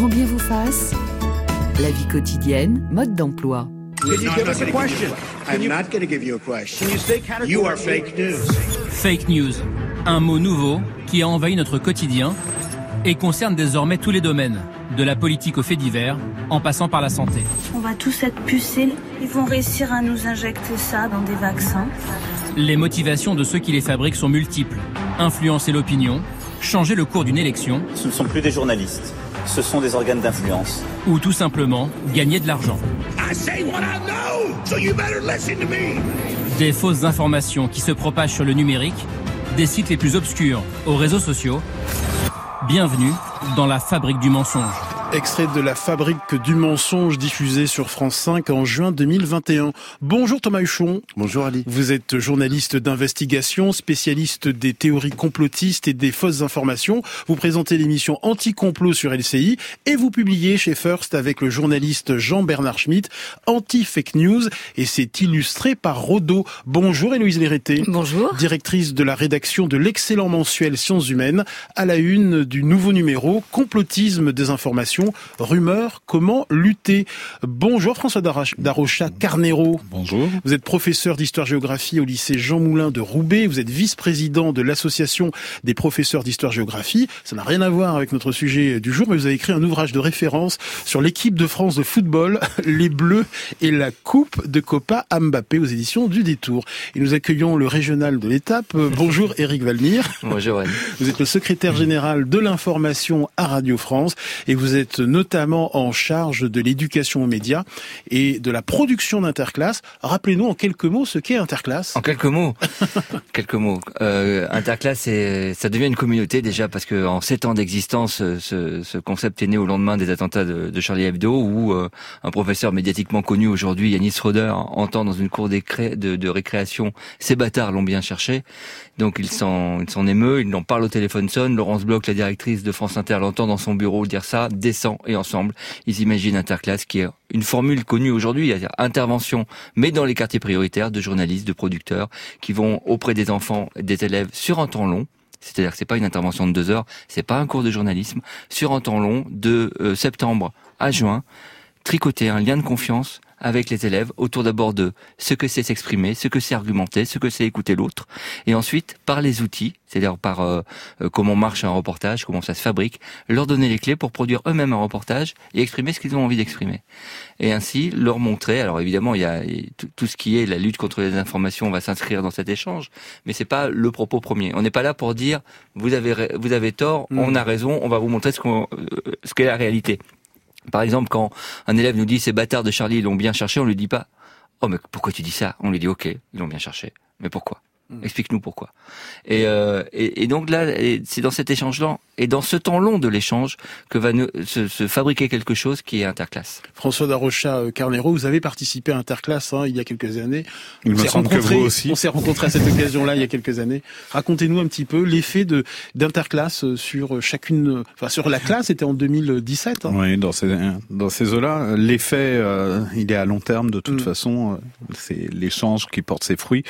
Grand bien vous fasse. La vie quotidienne, mode d'emploi. Fake news, un mot nouveau qui a envahi notre quotidien et concerne désormais tous les domaines, de la politique aux faits divers, en passant par la santé. On va tous être pucés. Ils vont réussir à nous injecter ça dans des vaccins. Les motivations de ceux qui les fabriquent sont multiples. Influencer l'opinion, changer le cours d'une élection. Ce ne sont plus des journalistes, ce sont des organes d'influence. Ou tout simplement gagner de l'argent. Des fausses informations qui se propagent sur le numérique, des sites les plus obscurs aux réseaux sociaux. Bienvenue dans la fabrique du mensonge. Extrait de la fabrique du mensonge diffusé sur France 5 en juin 2021. Bonjour Thomas Huchon. Bonjour Ali. Vous êtes journaliste d'investigation, spécialiste des théories complotistes et des fausses informations. Vous présentez l'émission Anti-complot sur LCI et vous publiez chez First avec le journaliste Jean-Bernard Schmitt Anti-fake news et c'est illustré par Rodo. Bonjour Héloïse Léreté. Bonjour. Directrice de la rédaction de l'excellent mensuel Sciences Humaines à la une du nouveau numéro Complotisme des informations rumeurs, comment lutter Bonjour François Darocha Carnero. Bonjour. Vous êtes professeur d'histoire-géographie au lycée Jean Moulin de Roubaix. Vous êtes vice-président de l'association des professeurs d'histoire-géographie. Ça n'a rien à voir avec notre sujet du jour, mais vous avez écrit un ouvrage de référence sur l'équipe de France de football, les Bleus et la Coupe de Copa Mbappé aux éditions du Détour. Et nous accueillons le régional de l'étape. Bonjour Eric Valmir. Bonjour. Vous êtes le secrétaire général de l'information à Radio France et vous êtes notamment en charge de l'éducation aux médias et de la production d'interclasse. Rappelez-nous en quelques mots ce qu'est Interclasse. En quelques mots, quelques mots. Euh, Interclasse, ça devient une communauté déjà parce que en sept ans d'existence, ce, ce, concept est né au lendemain des attentats de, de Charlie Hebdo, où euh, un professeur médiatiquement connu aujourd'hui, Yanis Roder, entend dans une cour de, de récréation ces bâtards l'ont bien cherché. Donc il s'en, il s'en émeut, il en parle au téléphone sonne. Laurence Bloch, la directrice de France Inter, l'entend dans son bureau dire ça, et ensemble, ils imaginent Interclasse qui est une formule connue aujourd'hui, intervention, mais dans les quartiers prioritaires de journalistes, de producteurs, qui vont auprès des enfants, des élèves sur un temps long. C'est-à-dire que c'est pas une intervention de deux heures, c'est pas un cours de journalisme, sur un temps long de euh, septembre à juin, tricoter un lien de confiance avec les élèves autour d'abord de ce que c'est s'exprimer, ce que c'est argumenter, ce que c'est écouter l'autre, et ensuite par les outils, c'est-à-dire par euh, euh, comment marche un reportage, comment ça se fabrique, leur donner les clés pour produire eux-mêmes un reportage et exprimer ce qu'ils ont envie d'exprimer. Et ainsi leur montrer. Alors évidemment, il y a tout ce qui est la lutte contre les informations va s'inscrire dans cet échange, mais c'est pas le propos premier. On n'est pas là pour dire vous avez vous avez tort, mmh. on a raison, on va vous montrer ce qu'on euh, ce qu'est la réalité. Par exemple, quand un élève nous dit ces bâtards de Charlie, ils l'ont bien cherché, on lui dit pas Oh mais pourquoi tu dis ça? On lui dit ok, ils l'ont bien cherché. Mais pourquoi? Mm. Explique-nous pourquoi. Et, euh, et, et, donc là, c'est dans cet échange-là et dans ce temps long de l'échange que va se, se, fabriquer quelque chose qui est interclasse. François Darocha euh, Carnero, vous avez participé à Interclasse hein, il y a quelques années. Il me semble que vous aussi. On s'est rencontrés à cette occasion-là il y a quelques années. Racontez-nous un petit peu l'effet de d'Interclasse sur chacune, enfin sur la classe. C'était en 2017. Hein. Oui, dans ces dans ces eaux-là, l'effet euh, il est à long terme de toute mm. façon. Euh, c'est l'échange qui porte ses fruits.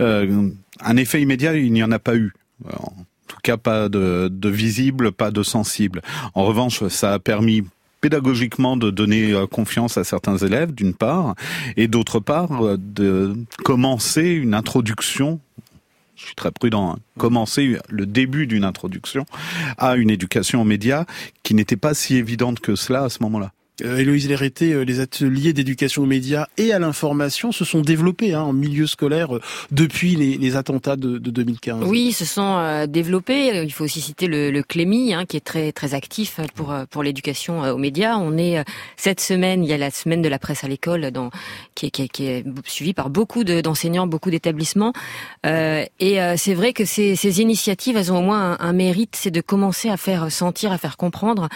Euh, un effet immédiat, il n'y en a pas eu. En tout cas, pas de, visible, pas de sensible. En revanche, ça a permis pédagogiquement de donner euh, confiance à certains élèves, d'une part, et d'autre part, euh, de commencer une introduction je suis très prudent, hein, commencer le début d'une introduction à une éducation aux médias qui n'était pas si évidente que cela à ce moment-là. Euh, Héloïse euh, les ateliers d'éducation aux médias et à l'information se sont développés hein, en milieu scolaire euh, depuis les, attentats de, de, 2015. Oui, se sont euh, développés. Il faut aussi citer le, le hein, qui est très très actif pour pour l'éducation aux médias. On est cette semaine, il y a la semaine de la presse à l'école, qui est, qui suivie par beaucoup d'enseignants, beaucoup d'établissements. Et c'est vrai que ces, initiatives, elles ont au moins un mérite, c'est de commencer à faire sentir, à faire comprendre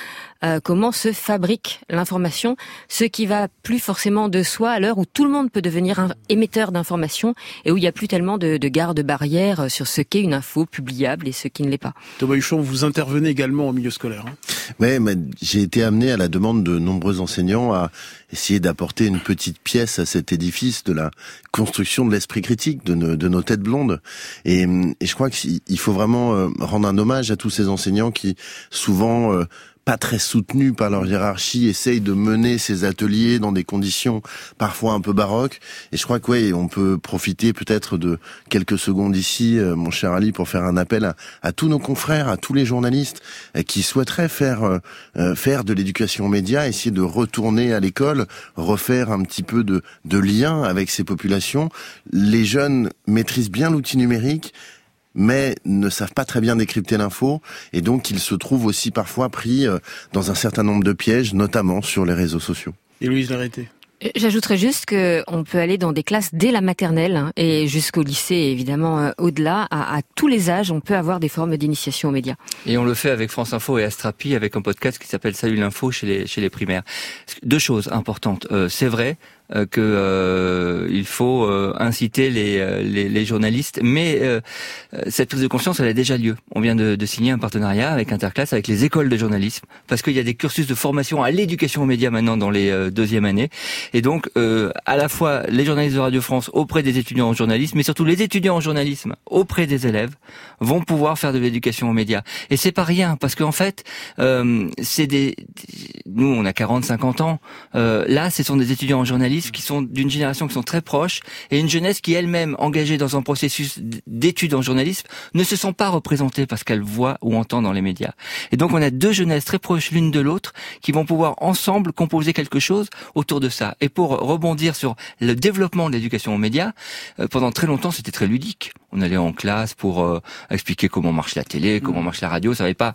comment se fabrique l'information information, ce qui va plus forcément de soi à l'heure où tout le monde peut devenir un émetteur d'informations et où il n'y a plus tellement de, de garde-barrières sur ce qu'est une info publiable et ce qui ne l'est pas. Thomas Huchon, vous intervenez également au milieu scolaire. Hein oui, mais j'ai été amené à la demande de nombreux enseignants à essayer d'apporter une petite pièce à cet édifice de la construction de l'esprit critique de, nos, de nos têtes blondes. Et, et je crois qu'il faut vraiment euh, rendre un hommage à tous ces enseignants qui souvent euh, pas très soutenus par leur hiérarchie, essayent de mener ces ateliers dans des conditions parfois un peu baroques. Et je crois que ouais, on peut profiter peut-être de quelques secondes ici, euh, mon cher Ali, pour faire un appel à, tous nos confrères, à tous les journalistes euh, qui souhaiteraient faire euh, faire de l'éducation aux médias, essayer de retourner à l'école, refaire un petit peu de, de lien avec ces populations. Les jeunes maîtrisent bien l'outil numérique mais ne savent pas très bien décrypter l'info et donc ils se trouvent aussi parfois pris euh, dans un certain nombre de pièges, notamment sur les réseaux sociaux. Et Louise Larrêté euh, J'ajouterais juste qu'on peut aller dans des classes dès la maternelle hein, et jusqu'au lycée, évidemment, euh, au-delà, à, tous les âges, on peut avoir des formes d'initiation aux médias. Et on le fait avec France Info et Astrapi, avec un podcast qui s'appelle Salut l'info chez les, chez les primaires. Deux choses importantes. c'est vrai, euh, que euh, il faut euh, inciter les, les, les, journalistes. Mais cette prise de conscience, elle a déjà lieu. On vient de, de signer un partenariat avec Interclasse, avec les écoles de journalisme, parce qu'il y a des cursus de formation à l'éducation aux médias maintenant dans les deuxièmes années. Et donc, à la fois les journalistes de Radio France auprès des étudiants en journalisme, mais surtout les étudiants en journalisme auprès des élèves, vont pouvoir faire de l'éducation aux médias. Et c'est pas rien, parce qu'en fait, c'est des... Nous, on a 40-50 ans. là, ce sont des étudiants en journalisme qui sont d'une génération qui sont très proches et une jeunesse qui elle-même engagée dans un processus d'études en journalisme ne se sent pas représentée parce qu'elle voit ou entend dans les médias. Et donc on a deux jeunesses très proches l'une de l'autre qui vont pouvoir ensemble composer quelque chose autour de ça. Et pour rebondir sur le développement de l'éducation aux médias, euh, pendant très longtemps c'était très ludique. On allait en classe pour euh, expliquer comment marche la télé, comment marche la radio. Ça n'avait pas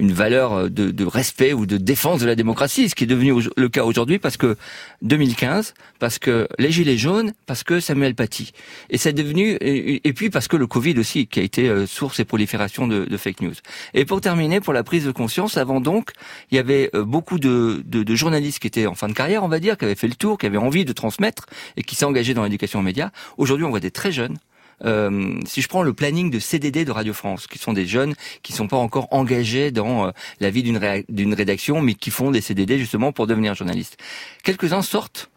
une valeur euh, de, respect ou de défense de la démocratie, ce qui est devenu le cas aujourd'hui parce que 2015, parce que les gilets jaunes, parce que Samuel Paty, et c'est devenu et, puis parce que le Covid aussi qui a été euh, source et prolifération de, de, fake news. Et pour terminer, pour la prise de conscience, avant donc, il y avait euh, beaucoup de, de, de journalistes qui étaient en fin de carrière, on va dire, qui avaient fait le tour, qui avaient envie de transmettre et qui s'engageaient dans l'éducation aux médias. Aujourd'hui, on voit des très jeunes euh, si je prends le planning de CDD de Radio France, qui sont des jeunes qui sont pas encore engagés dans euh, la vie d'une rédaction, mais qui font des CDD justement pour devenir journalistes. Quelques-uns sortent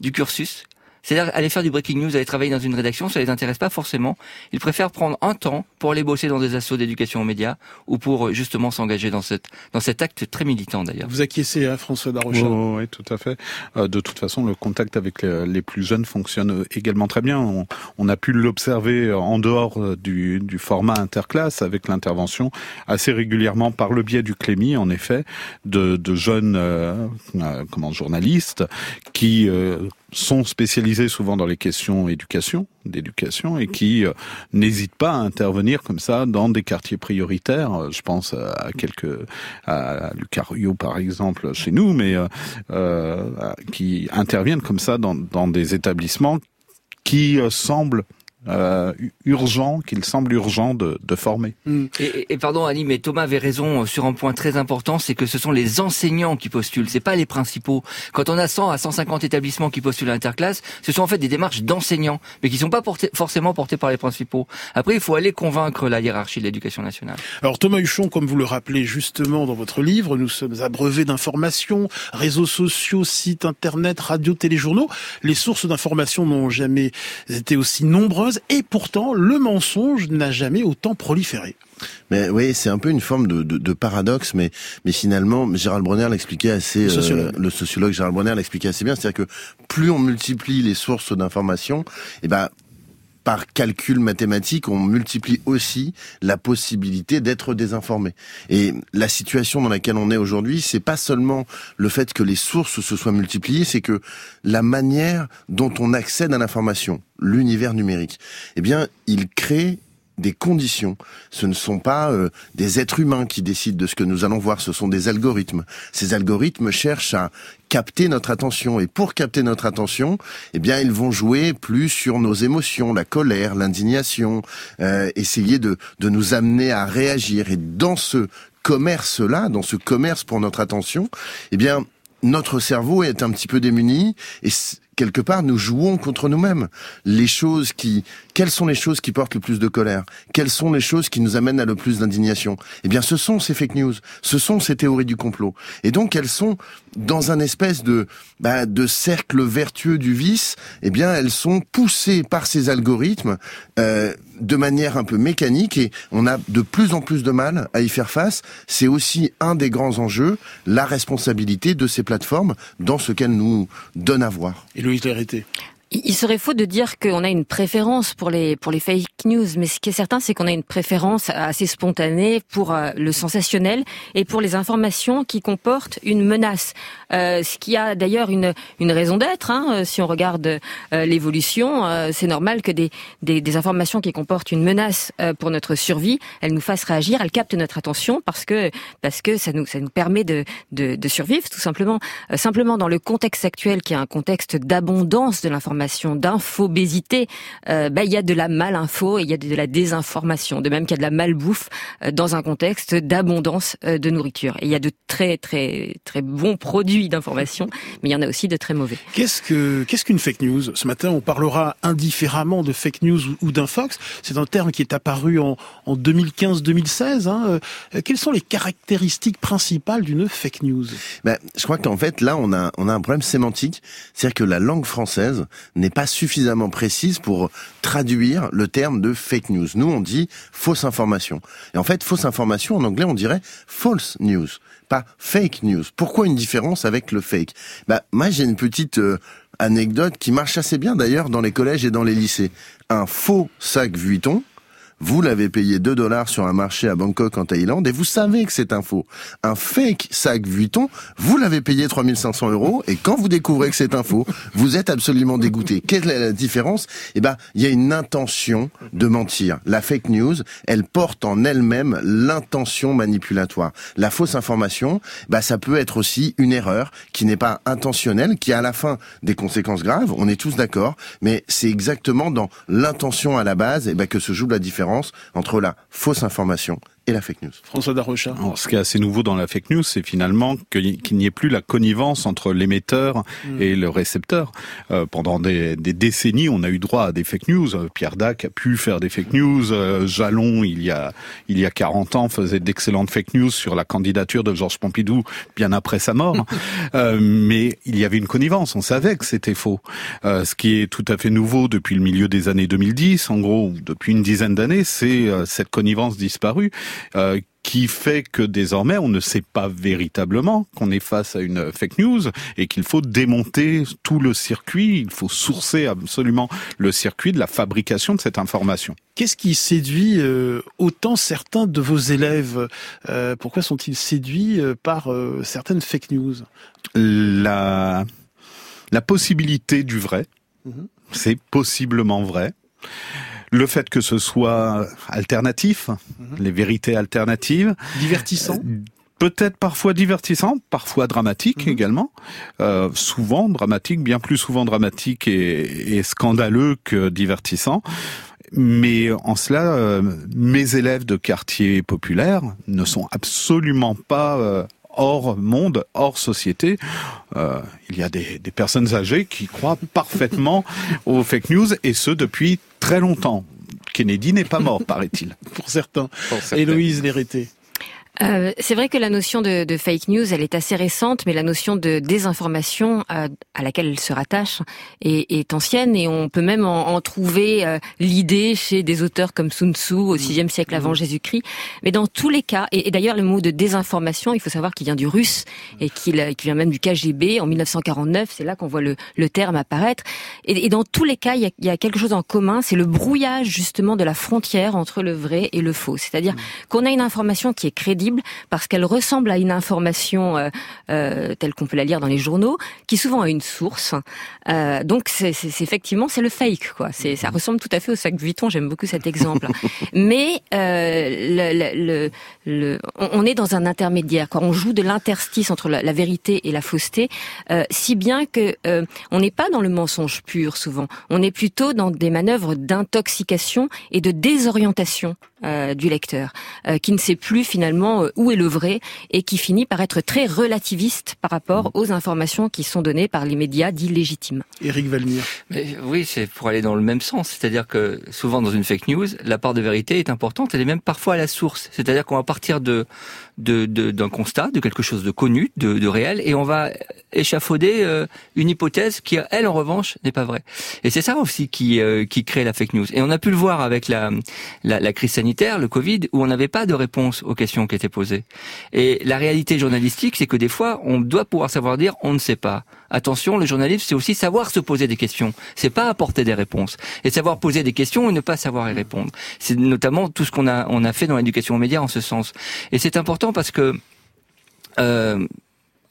du cursus c'est-à-dire aller faire du breaking news, aller travailler dans une rédaction, ça les intéresse pas forcément. Ils préfèrent prendre un temps pour aller bosser dans des assauts d'éducation aux médias ou pour euh, justement s'engager dans cette dans cet acte très militant d'ailleurs. Vous acquiescez, hein, François Darocha Oui, tout à fait. Euh, de toute façon, le contact avec les, plus jeunes fonctionne également très bien. On, a pu l'observer en dehors euh, du, du format interclasse avec l'intervention assez régulièrement par le biais du Clémy, en effet, de, de jeunes euh, comment journalistes qui sont spécialisés souvent dans les questions éducation, d'éducation, et qui euh, n'hésitent pas à intervenir comme ça dans des quartiers prioritaires. Je pense à quelques, à Lucario par exemple chez nous, mais euh, euh, qui interviennent comme ça dans, dans des établissements qui semblent euh, urgent, qu'il semble urgent de, de former. Mm. Et, et, pardon Ali, mais Thomas avait raison sur un point très important, c'est que ce sont les enseignants qui postulent, c'est pas les principaux. Quand on a 100 à 150 établissements qui postulent à l'interclasse, ce sont en fait des démarches d'enseignants, mais qui sont pas portés, forcément portées par les principaux. Après, il faut aller convaincre la hiérarchie de l'éducation nationale. Alors Thomas Huchon, comme vous le rappelez justement dans votre livre, nous sommes abreuvés d'informations, réseaux sociaux, sites internet, radio, téléjournaux. Les sources d'informations n'ont jamais été aussi nombreuses et pourtant le mensonge n'a jamais autant proliféré. Mais oui, c'est un peu une forme de, paradoxe, mais mais finalement, Gérald Bronner l'expliquait assez, le euh, sociologue, Gérald Bronner l'expliquait assez bien, c'est-à-dire que plus on multiplie les sources d'informations, et eh ben par calcul mathématique, on multiplie aussi la possibilité d'être désinformé. Et la situation dans laquelle on est aujourd'hui, c'est pas seulement le fait que les sources se soient multipliées, c'est que la manière dont on accède à l'information, l'univers numérique, eh bien, il crée des conditions. Ce ne sont pas euh, des êtres humains qui décident de ce que nous allons voir, ce sont des algorithmes. Ces algorithmes cherchent à capter notre attention et pour capter notre attention, eh bien ils vont jouer plus sur nos émotions, la colère, l'indignation, euh, essayer de, de nous amener à réagir et dans ce commerce-là, dans ce commerce pour notre attention, eh bien notre cerveau est un petit peu démuni et quelque part, nous jouons contre nous-mêmes. Les choses qui, quelles sont les choses qui portent le plus de colère? Quelles sont les choses qui nous amènent à le plus d'indignation? Eh bien, ce sont ces fake news, ce sont ces théories du complot. Et donc, elles sont dans un espèce de bah, de cercle vertueux du vice. Eh bien, elles sont poussées par ces algorithmes. Euh, de manière un peu mécanique et on a de plus en plus de mal à y faire face. C'est aussi un des grands enjeux, la responsabilité de ces plateformes dans ce qu'elles nous donnent à voir. Et Louise Lérité il serait faux de dire qu'on a une préférence pour les pour les fake news, mais ce qui est certain, c'est qu'on a une préférence assez spontanée pour euh, le sensationnel et pour les informations qui comportent une menace. Euh, ce qui a d'ailleurs une une raison d'être. Hein, euh, si on regarde euh, l'évolution, c'est normal que des, des, des informations qui comportent une menace pour notre survie, elles nous fassent réagir, elles captent notre attention parce que parce que ça nous ça nous permet de de, de survivre tout simplement. simplement dans le contexte actuel, qui est un contexte d'abondance de l'information d'infobésité, euh, bah, il y a de la malinfo et il y a de la désinformation, de même qu'il y a de la malbouffe euh, dans un contexte d'abondance euh, de nourriture. Et il y a de très très très bons produits d'information, mais il y en a aussi de très mauvais. Qu'est-ce que qu'est-ce qu'une fake news? Ce matin, on parlera indifféremment de fake news ou, d'un fox. C'est un terme qui est apparu en, en 2015-2016. Hein. Quelles sont les caractéristiques principales d'une fake news? Ben, Je crois qu'en fait, là, on a, on a un problème sémantique. C'est-à-dire que la langue française n'est pas suffisamment précise pour traduire le terme de fake news. Nous, on dit fausse information. Et en fait, fausse information, en anglais, on dirait false news, pas fake news. Pourquoi une différence avec le fake? Bah, moi, j'ai une petite euh, anecdote qui marche assez bien d'ailleurs dans les collèges et dans les lycées. Un faux sac Vuitton, vous l'avez payé 2 dollars sur un marché à Bangkok en Thaïlande et vous savez que c'est un faux. Un fake sac Vuitton, vous l'avez payé 3500 euros et quand vous découvrez que c'est un faux, vous êtes absolument dégoûté. Quelle est la différence? Eh ben, il y a une intention de mentir. La fake news, elle porte en elle-même l'intention manipulatoire. La fausse information, bah, ça peut être aussi une erreur qui n'est pas intentionnelle, qui a à la fin des conséquences graves. On est tous d'accord, mais c'est exactement dans l'intention à la base, eh ben, que se joue la différence entre la fausse information et la fake news. François Darocha. ce qui est assez nouveau dans la fake news, c'est finalement qu'il n'y ait plus la connivence entre l'émetteur mm. et le récepteur. Euh, pendant des, des, décennies, on a eu droit à des fake news. Pierre Dac a pu faire des fake news. Euh, Jalon, il y a il y a 40 ans, faisait d'excellentes fake news sur la candidature de Georges Pompidou bien après sa mort. euh, mais il y avait une connivence. On savait que c'était faux. Euh, ce qui est tout à fait nouveau depuis le milieu des années 2010, en gros depuis une dizaine d'années, c'est euh, cette connivence disparue. Euh, qui fait que désormais on ne sait pas véritablement qu'on est face à une fake news et qu'il faut démonter tout le circuit, il faut sourcer absolument le circuit de la fabrication de cette information. Qu'est-ce qui séduit euh, autant certains de vos élèves euh, Pourquoi sont-ils séduits par certaines fake news? La la possibilité du vrai, mhm. c'est possiblement vrai le fait que ce soit alternatif, mhm. les vérités alternatives. Divertissant euh, Peut-être parfois divertissant, parfois dramatique mhm. également. Euh, souvent dramatique, bien plus souvent dramatique et, scandaleux que divertissant. Mais en cela, euh, mes élèves de quartier populaire ne sont absolument pas hors monde, hors société. il y a des, des, personnes âgées qui croient parfaitement aux fake news et ce depuis très longtemps. Kennedy n'est pas mort, paraît-il. Pour certains. Pour certains. Héloïse Lérité. Euh, c'est vrai que la notion de, de, fake news, elle est assez récente, mais la notion de désinformation euh, à laquelle elle se rattache est, est, ancienne et on peut même en, en trouver euh, l'idée chez des auteurs comme Sun Tzu au VIe siècle avant mmh. Jésus-Christ. Mais dans tous les cas, et, et d'ailleurs le mot de désinformation, il faut savoir qu'il vient du russe et qu'il vient même du KGB en 1949. C'est là qu'on voit le, le, terme apparaître. Et, et, dans tous les cas, il y, a, il y, a, quelque chose en commun, c'est le brouillage justement de la frontière entre le vrai et le faux. C'est-à-dire qu'on a une information qui est crédible parce qu'elle ressemble à une information euh, euh, telle qu'on peut la lire dans les journaux, qui souvent a une source. Euh, donc c'est effectivement c'est le fake quoi. C'est ça ressemble tout à fait au sac Vuitton. J'aime beaucoup cet exemple. Mais le, le, on est dans un intermédiaire. Quoi. On joue de l'interstice entre la, vérité et la fausseté, si bien que on n'est pas dans le mensonge pur souvent. On est plutôt dans des manœuvres d'intoxication et de désorientation du lecteur, qui ne sait plus finalement euh, où est le vrai et qui finit par être très relativiste par rapport aux informations qui sont données par les médias dits légitimes. Éric Valmire. oui, c'est pour aller dans le même sens. C'est-à-dire que souvent dans une fake news, la part de vérité est importante. Elle est même parfois à la source. C'est-à-dire qu'on va partir de d'un de, d'un constat, de quelque chose de connu, de, de réel, et on va échafauder euh, une hypothèse qui, elle, en revanche, n'est pas vraie. Et c'est ça aussi qui, euh, qui crée la fake news. Et on a pu le voir avec la, la, la crise sanitaire, le Covid, où on n'avait pas de réponse aux questions qui étaient posées. Et la réalité journalistique, c'est que des fois, on doit pouvoir savoir dire on ne sait pas. Attention, le journalisme, c'est aussi savoir se poser des questions. C'est pas apporter des réponses. Et savoir poser des questions et ne pas savoir y répondre. C'est notamment tout ce qu'on a, on a fait dans l'éducation aux médias en ce sens. Et c'est important parce que, euh,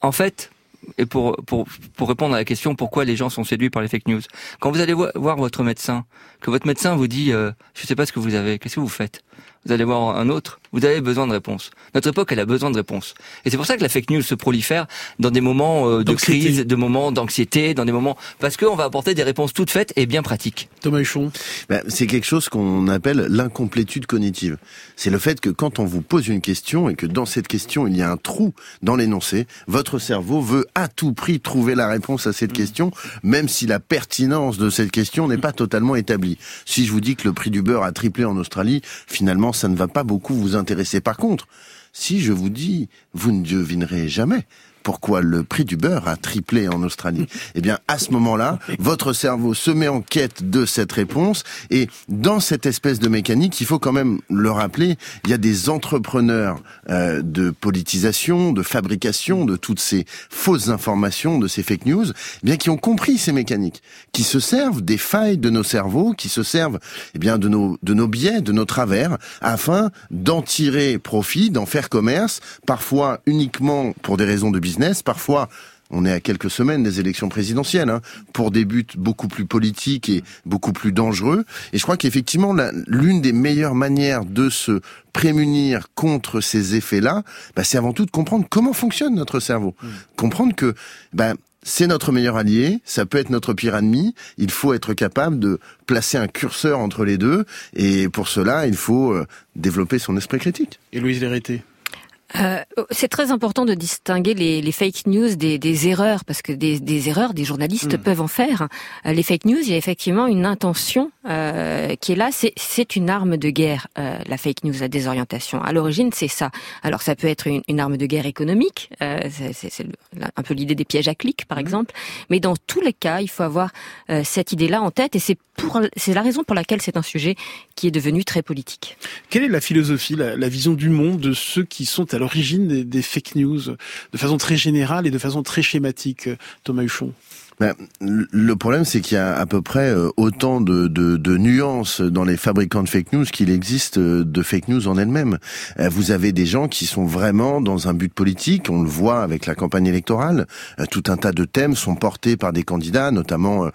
en fait, et pour, pour, répondre à la question pourquoi les gens sont séduits par les fake news, quand vous allez voir votre médecin, que votre médecin vous dit euh, je sais pas ce que vous avez, qu'est-ce que vous faites? Vous allez voir un autre, vous avez besoin de réponses. Notre époque, elle a besoin de réponses. Et c'est pour ça que la fake news se prolifère dans des moments euh, de crise, de moments d'anxiété, dans des moments parce qu'on va apporter des réponses toutes faites et bien pratiques. Thomas Huchon. Ben, c'est quelque chose qu'on appelle l'incomplétude cognitive. C'est le fait que quand on vous pose une question et que dans cette question il y a un trou dans l'énoncé, votre cerveau veut à tout prix trouver la réponse à cette question, même si la pertinence de cette question n'est pas totalement établie. Si je vous dis que le prix du beurre a triplé en Australie, finalement ça ne va pas beaucoup vous Par contre, si je vous dis, vous ne devinerez jamais pourquoi le prix du beurre a triplé en Australie. Eh bien, à ce moment-là, votre cerveau se met en quête de cette réponse et dans cette espèce de mécanique, il faut quand même le rappeler, il y a des entrepreneurs euh, de politisation, de fabrication de toutes ces fausses informations, de ces fake news, eh bien qui ont compris ces mécaniques, qui se servent des failles de nos cerveaux, qui se servent eh bien de nos de nos biais, de nos travers afin d'en tirer profit, d'en faire commerce, parfois uniquement pour des raisons de business Parfois, on est à quelques semaines des élections présidentielles, hein, pour des buts beaucoup plus politiques et beaucoup plus dangereux. Et je crois qu'effectivement, l'une des meilleures manières de se prémunir contre ces effets-là, bah, c'est avant tout de comprendre comment fonctionne notre cerveau. Mmh. Comprendre que bah, c'est notre meilleur allié, ça peut être notre pire ennemi. Il faut être capable de placer un curseur entre les deux, et pour cela, il faut euh, développer son esprit critique. Et Louise Lérité euh, c'est très important de distinguer les, les fake news des, des, erreurs, parce que des, des erreurs, des journalistes mm. peuvent en faire. Euh, les fake news, il y a effectivement une intention euh, qui est là. C'est une arme de guerre, euh, la fake news, la désorientation. À l'origine, c'est ça. Alors, ça peut être une, une arme de guerre économique. Euh, c'est un peu l'idée des pièges à clics, par mm. exemple. Mais dans tous les cas, il faut avoir cette idée-là en tête, et c'est pour c'est la raison pour laquelle c'est un sujet qui est devenu très politique. Quelle est la philosophie, la, la vision du monde de ceux qui sont à l'origine des, fake news, de façon très générale et de façon très schématique, Thomas Huchon ben, le problème, c'est qu'il y a à peu près euh, autant de, nuances dans les fabricants de fake news qu'il existe euh, de fake news en elles-mêmes. Euh, vous avez des gens qui sont vraiment dans un but politique, on le voit avec la campagne électorale. Tout un tas de thèmes sont portés par des candidats, notamment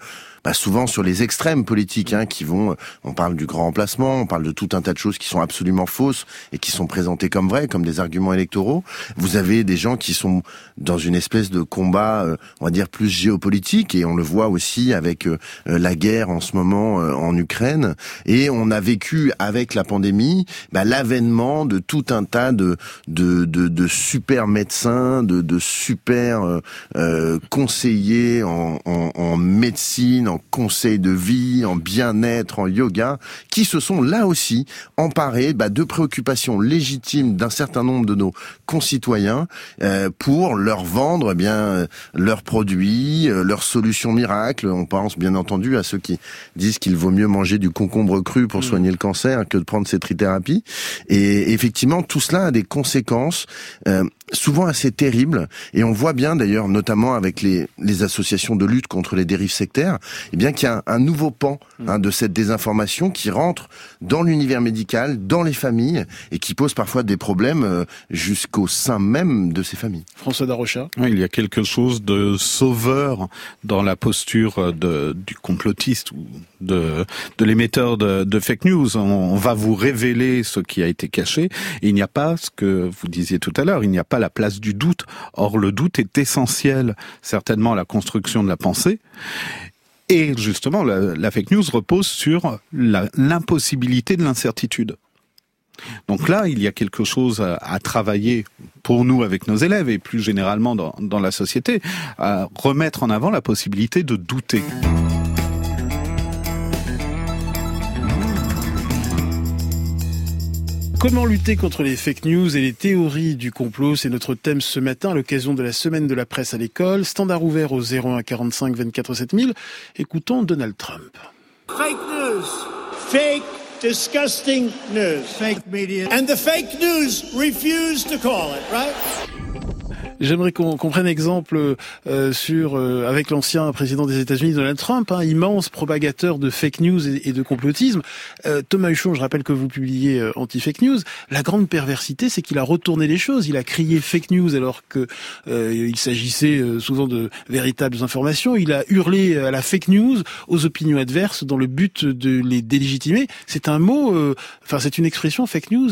bah, souvent sur les extrêmes politiques, hein, qui vont, on parle du grand remplacement, on parle de tout un tas de choses qui sont absolument fausses et qui sont présentées comme vraies, comme des arguments électoraux. Vous avez des gens qui sont dans une espèce de combat, euh, on va dire plus géopolitique, et on le voit aussi avec euh, la guerre en ce moment euh, en Ukraine. Et on a vécu avec la pandémie bah, l'avènement de tout un tas de de, de, de super médecins, de, de super conseillers en, en, en médecine en conseil de vie, en bien-être, en yoga, qui se sont là aussi emparés bah, de préoccupations légitimes d'un certain nombre de nos concitoyens euh, pour leur vendre eh bien euh, leurs produits, euh, leurs solutions miracles. On pense bien entendu à ceux qui disent qu'il vaut mieux manger du concombre cru pour mmh. soigner le cancer que de prendre ces trithérapies. Et effectivement, tout cela a des conséquences souvent assez terribles. Et on voit bien d'ailleurs, notamment avec les, les associations de lutte contre les dérives sectaires, eh bien qu'il y a un, nouveau pan hein, de cette désinformation qui rentre dans l'univers médical, dans les familles, et qui pose parfois des problèmes euh, jusqu'au sein même de ces familles. François Darocha Il y a quelque chose de sauveur dans la posture de, du complotiste ou de, de l'émetteur de, de, fake news. On, va vous révéler ce qui a été caché. Et il n'y a pas ce que vous disiez tout à l'heure, il n'y a pas la place du doute. Or, le doute est essentiel, certainement, à la construction de la pensée. Et justement, la, fake news repose sur l'impossibilité de l'incertitude. Donc là, il y a quelque chose à, travailler pour nous avec nos élèves et plus généralement dans, la société, à remettre en avant la possibilité de douter. Comment lutter contre les fake news et les théories du complot? C'est notre thème ce matin à l'occasion de la semaine de la presse à l'école. Standard ouvert au 01 45 24 7000. Écoutons Donald Trump. Fake news. Fake, disgusting news. Fake media. And the fake news refuse to call it, right? J'aimerais qu'on prenne exemple euh, sur euh, avec l'ancien président des États-Unis Donald Trump, hein, immense propagateur de fake news et, de complotisme. Euh, Thomas Huchon, je rappelle que vous publiez anti-fake news. La grande perversité, c'est qu'il a retourné les choses. Il a crié fake news alors que il s'agissait souvent de véritables informations. Il a hurlé à la fake news, aux opinions adverses, dans le but de les délégitimer. C'est un mot, enfin c'est une expression fake news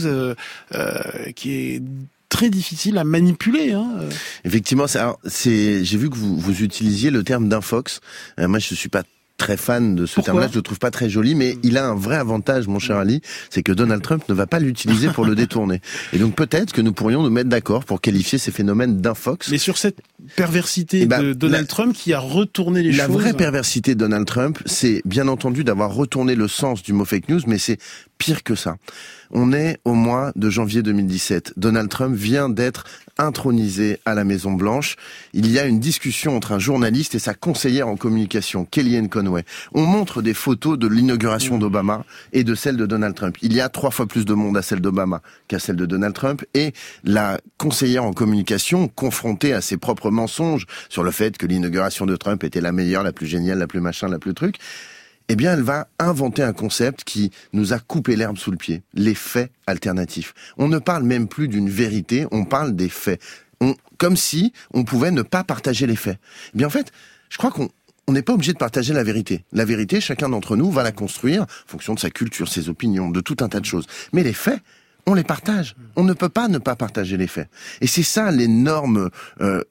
qui est très difficile à manipuler. Hein. Effectivement, c'est. J'ai vu que vous, vous utilisiez le terme d'infox. Euh, moi, je suis pas très fan de ce terme-là, je le trouve pas très joli, mais il a un vrai avantage, mon cher Ali, c'est que Donald Trump ne va pas l'utiliser pour le détourner. Et donc peut-être que nous pourrions nous mettre d'accord pour qualifier ces phénomènes d'infox. Mais sur cette perversité eh ben, de Donald Trump qui a retourné les choses. La vraie perversité de Donald Trump, c'est bien entendu d'avoir retourné le sens du mot fake news, mais c'est pire que ça. On est au mois de janvier 2017. Donald Trump vient d'être intronisé à la Maison Blanche. Il y a une discussion entre un journaliste et sa conseillère en communication, Kellyanne Conway. On montre des photos de l'inauguration d'Obama et de celle de Donald Trump. Il y a trois fois plus de monde à celle d'Obama qu'à celle de Donald Trump et la conseillère en communication, confrontée à ses propres mensonges sur le fait que l'inauguration de Trump était la meilleure, la plus géniale, la plus machin, la plus truc, eh bien, elle va inventer un concept qui nous a coupé l'herbe sous le pied, les faits alternatifs. On ne parle même plus d'une vérité, on parle des faits. On, comme si on pouvait ne pas partager les faits. Eh bien, en fait, je crois qu'on on n'est pas obligé de partager la vérité. La vérité, chacun d'entre nous va la construire en fonction de sa culture, ses opinions, de tout un tas de choses. Mais les faits, on les partage. On ne peut pas ne pas partager les faits. Et c'est ça l'énorme euh,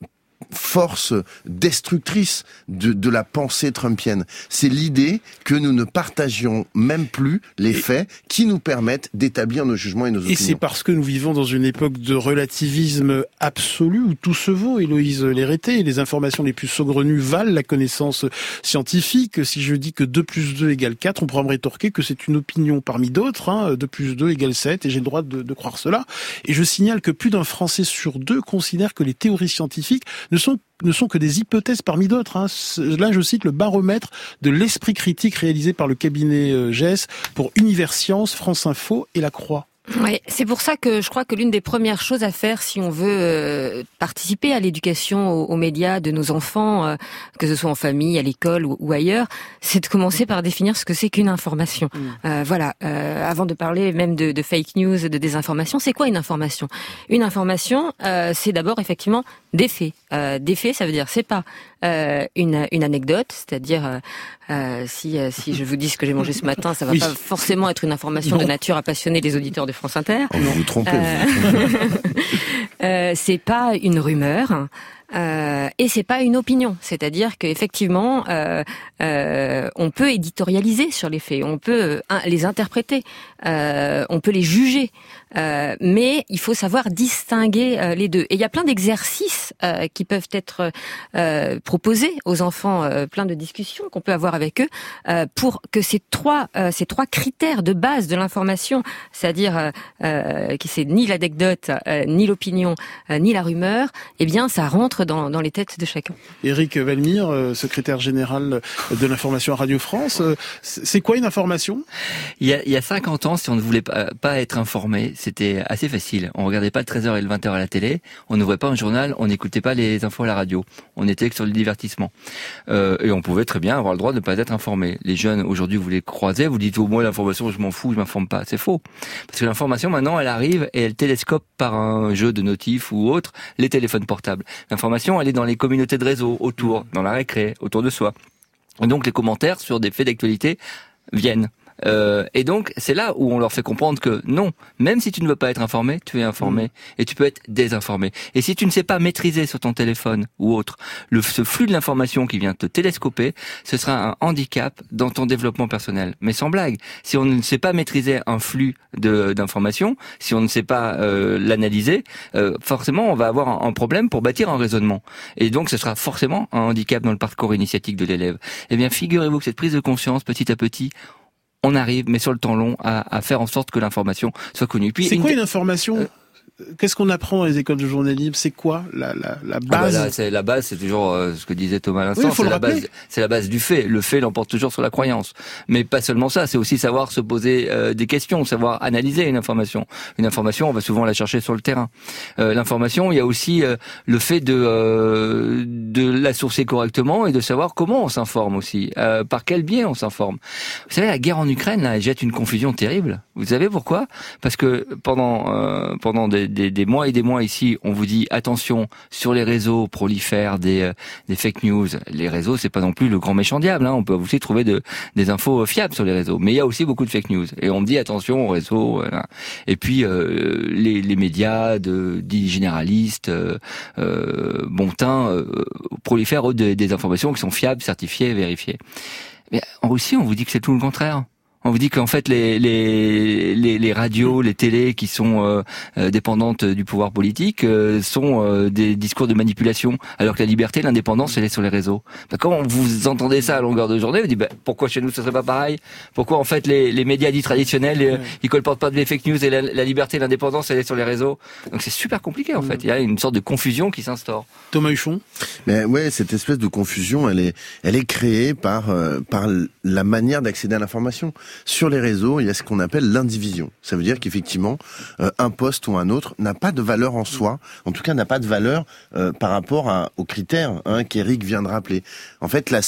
force destructrice de, de la pensée trumpienne. C'est l'idée que nous ne partagions même plus les faits qui nous permettent d'établir nos jugements et nos opinions. Et c'est parce que nous vivons dans une époque de relativisme absolu où tout se vaut, Héloïse Lérété, et les informations les plus saugrenues valent la connaissance scientifique. Si je dis que 2 plus 2 égale 4, on pourra me rétorquer que c'est une opinion parmi d'autres. Hein, 2 plus 2 égale 7, et j'ai le droit de, de croire cela. Et je signale que plus d'un Français sur deux considère que les théories scientifiques ne sont ne sont que des hypothèses parmi d'autres. Hein. Là, je cite le baromètre de l'esprit critique réalisé par le cabinet euh, GES pour Univers Science, France Info et La Croix. Oui, c'est pour ça que je crois que l'une des premières choses à faire si on veut euh, participer à l'éducation aux, médias de nos enfants, euh, que ce soit en famille, à l'école ou, ailleurs, c'est de commencer par définir ce que c'est qu'une information. Mm. Euh, voilà, avant de parler même de, de, fake news, de désinformation, c'est quoi une information? Une information, c'est d'abord effectivement des faits. des faits, ça veut dire c'est pas une, une anecdote, c'est-à-dire euh, si, euh, si je vous dis ce que j'ai mangé ce matin, ça va pas forcément être une information de nature à passionner les auditeurs de France Inter. Oh, vous vous trompez. Euh, c'est pas une rumeur. Euh, et c'est pas une opinion, c'est-à-dire qu'effectivement, euh, euh, on peut éditorialiser sur les faits, on peut euh, les interpréter, euh, on peut les juger, euh, mais il faut savoir distinguer les deux. Et il y a plein d'exercices qui peuvent être proposés aux enfants, plein de discussions qu'on peut avoir avec eux, pour que ces trois ces trois critères de base de l'information, c'est-à-dire qui c'est ni l'anecdote, ni l'opinion, ni la rumeur, eh bien ça rentre dans, dans les têtes de chacun. Éric Valmire, euh, secrétaire général de l'information à Radio France, euh, c'est quoi une information? Il y, a, il y a 50 ans, si on ne voulait pas, pas être informé, c'était assez facile. On regardait pas le 13h et le 20h à la télé, on n'ouvrait pas un journal, on n'écoutait pas les infos à la radio. On était sur le divertissement. Euh, et on pouvait très bien avoir le droit de ne pas être informé. Les jeunes, aujourd'hui, vous les croisez, vous dites au moins l'information, je m'en fous, je m'informe pas. C'est faux. Parce que l'information, maintenant, elle arrive et elle télescope par un jeu de notifs ou autre les téléphones portables elle est dans les communautés de réseau, autour, dans la récré, autour de soi. Et donc les commentaires sur des faits d'actualité viennent. Euh, et donc, c'est là où on leur fait comprendre que non, même si tu ne veux pas être informé, tu es informé mm. et tu peux être désinformé. Et si tu ne sais pas maîtriser sur ton téléphone ou autre le, ce flux de l'information qui vient te télescoper, ce sera un handicap dans ton développement personnel. Mais sans blague, si on ne sait pas maîtriser un flux d'informations, si on ne sait pas euh, l'analyser, euh, forcément, on va avoir un, un, problème pour bâtir un raisonnement. Et donc, ce sera forcément un handicap dans le parcours initiatique de l'élève. Eh bien, figurez-vous que cette prise de conscience, petit à petit, on arrive, mais sur le temps long, à, faire en sorte que l'information soit connue. C'est quoi une information? Euh, qu'est-ce qu'on apprend dans les écoles de journalisme? C'est quoi la, la, la ah bah base? c'est La base, c'est toujours euh, ce que disait Thomas l'instant. c'est la base. C'est la base du fait. Le fait l'emporte toujours sur la croyance. Mais pas seulement ça. C'est aussi savoir se poser euh, des questions, savoir analyser une information. Une information, on va souvent la chercher sur le terrain. Euh, l'information, il y a aussi le fait de de la sourcer correctement et de savoir comment on s'informe aussi. par quel biais on s'informe. Vous savez, la guerre en Ukraine, là, elle jette une confusion terrible. Vous savez pourquoi? Parce que pendant pendant des des, mois et des mois ici, on vous dit attention sur les réseaux prolifèrent des, euh, des fake news. Les réseaux, c'est pas non plus le grand méchant diable. Hein. On peut aussi trouver de, des infos fiables sur les réseaux, mais il y a aussi beaucoup de fake news. Et on me dit attention aux réseaux. Et puis euh, les, les, médias de dits généralistes, euh, euh bon teint, prolifèrent des, des informations qui sont fiables, certifiées, vérifiées. Mais en Russie, on vous dit que c'est tout le contraire. On vous dit qu'en fait les, les, les, radios, les télés qui sont euh, euh, dépendantes du pouvoir politique euh, sont des discours de manipulation, alors que la liberté, l'indépendance, elle est sur les réseaux. Bah, quand vous entendez ça à longueur de journée, vous dites bah, pourquoi chez nous ce serait pas pareil? Pourquoi en fait les, les médias dits traditionnels, ils colportent pas de fake news et la, liberté, l'indépendance, elle est sur les réseaux? Donc c'est super compliqué en fait. Il y a une sorte de confusion qui s'instaure. Thomas Huchon? Mais ouais, cette espèce de confusion, elle est, elle est créée par par la manière d'accéder à l'information. Sur les réseaux, il y a ce qu'on appelle l'indivision. Ça veut dire qu'effectivement, euh, un poste ou un autre n'a pas de valeur en soi, en tout cas n'a pas de valeur euh, par rapport à, aux critères hein, qu'Eric vient de rappeler. En fait, la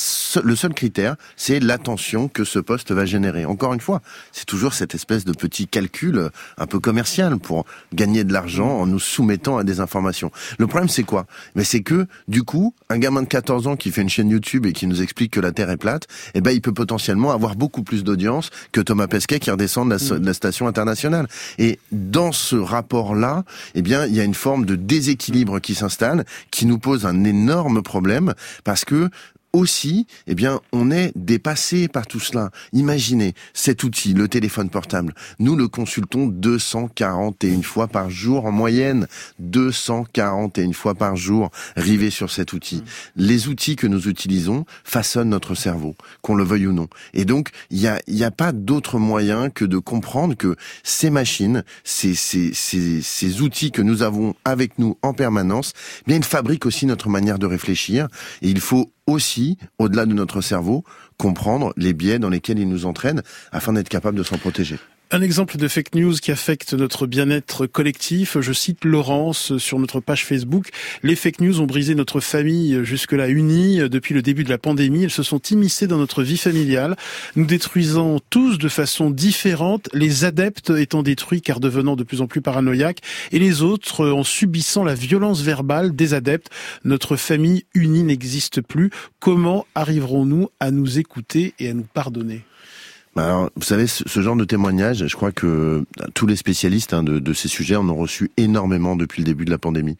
le seul critère, c'est l'attention que ce poste va générer. Encore une fois, c'est toujours cette espèce de petit calcul euh, un peu commercial pour gagner de l'argent en nous soumettant à des informations. Le problème, c'est quoi? Mais c'est que, du coup, un gamin de 14 ans qui fait une chaîne YouTube et qui nous explique que la Terre est plate, eh ben, il peut potentiellement avoir beaucoup plus d'audience que Thomas Pesquet qui redescend de la, station internationale. Et dans ce rapport-là, eh bien, il y a une forme de déséquilibre qui s'installe, qui nous pose un énorme problème parce que aussi, eh bien, on est dépassé par tout cela. Imaginez cet outil, le téléphone portable. Nous le consultons 241 fois par jour en moyenne. 241 fois par jour, rivés sur cet outil. Les outils que nous utilisons façonnent notre cerveau, qu'on le veuille ou non. Et donc, il n'y a, y a pas d'autre moyen que de comprendre que ces machines, ces, ces, ces, ces outils que nous avons avec nous en permanence, eh bien, ils fabriquent aussi notre manière de réfléchir. Et il faut aussi, au-delà de notre cerveau, comprendre les biais dans lesquels il nous entraîne afin d'être capable de s'en protéger. Un exemple de fake news qui affecte notre bien-être collectif. Je cite Laurence sur notre page Facebook. Les fake news ont brisé notre famille jusque-là unie depuis le début de la pandémie. Elles se sont immiscées dans notre vie familiale, nous détruisant tous de façon différente, les adeptes étant détruits car devenant de plus en plus paranoïaques et les autres en subissant la violence verbale des adeptes. Notre famille unie n'existe plus. Comment arriverons-nous à nous écouter et à nous pardonner? Bah alors, vous savez, ce, genre de témoignage, je crois que euh, tous les spécialistes hein, de, ces sujets en ont reçu énormément depuis le début de la pandémie.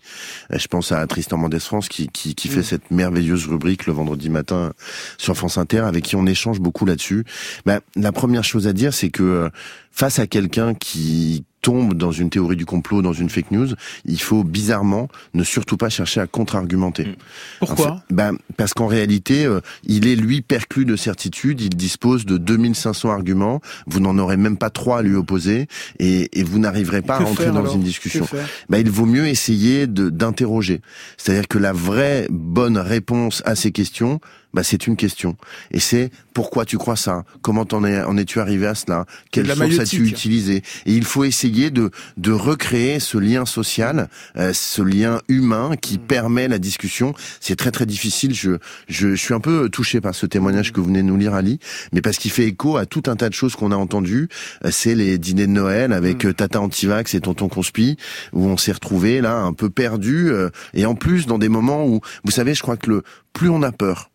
Euh, je pense à Tristan Mendes France qui, qui, fait mm. cette merveilleuse rubrique le vendredi matin sur France Inter, avec qui on échange beaucoup là-dessus. Bah, la première chose à dire, c'est que euh, face à quelqu'un qui tombe dans une théorie du complot, dans une fake news, il faut bizarrement ne surtout pas chercher à contre-argumenter. Mm. Pourquoi ben, Parce qu'en réalité, euh, il est lui perclus de certitude, il dispose de 2500 arguments, vous n'en aurez même pas trois à lui opposer, et, et vous n'arriverez pas à rentrer dans une discussion. Ben, il vaut mieux essayer d'interroger. C'est-à-dire que la vraie bonne réponse à ces questions, bah, c'est une question. Et c'est pourquoi tu crois ça? Comment en, es, en es-tu arrivé à cela? Quelle source as-tu utilisé Et il faut essayer de, de recréer ce lien social, euh, ce lien humain qui mm. permet la discussion. C'est très très difficile. Je, je, suis un peu touché par ce témoignage que vous venez de nous lire, Ali, mais parce qu'il fait écho à tout un tas de choses qu'on a entendues. Euh, c'est les dîners de Noël avec mm. euh, Tata Antivax et Tonton Conspi, où on s'est retrouvé là un peu perdu, et en plus dans des moments où, vous savez, je crois que le plus on a peur,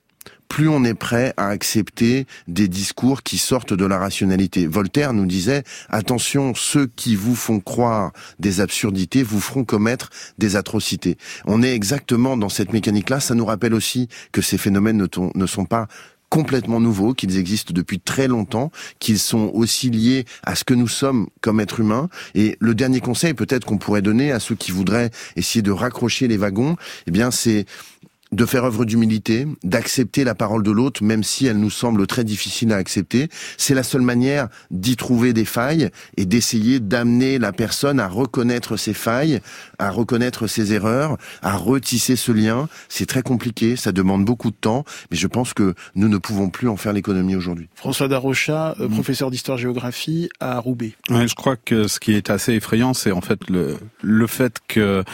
plus on est prêt à accepter des discours qui sortent de la rationalité. Voltaire nous disait, attention, ceux qui vous font croire des absurdités vous feront commettre des atrocités. On est exactement dans cette mécanique-là. Ça nous rappelle aussi que ces phénomènes ne, sont pas complètement nouveaux, qu'ils existent depuis très longtemps, qu'ils sont aussi liés à ce que nous sommes comme êtres humains. Et le dernier conseil peut-être qu'on pourrait donner à ceux qui voudraient essayer de raccrocher les wagons, eh bien c'est de faire œuvre d'humilité, d'accepter la parole de l'autre, même si elle nous semble très difficile à accepter. C'est la seule manière d'y trouver des failles et d'essayer d'amener la personne à reconnaître ses failles, à reconnaître ses erreurs, à retisser ce lien. C'est très compliqué, ça demande beaucoup de temps, mais je pense que nous ne pouvons plus en faire l'économie aujourd'hui. François Darocha, euh, mm. professeur d'histoire-géographie à Roubaix. Ouais, je crois que ce qui est assez effrayant, c'est en fait le, le fait que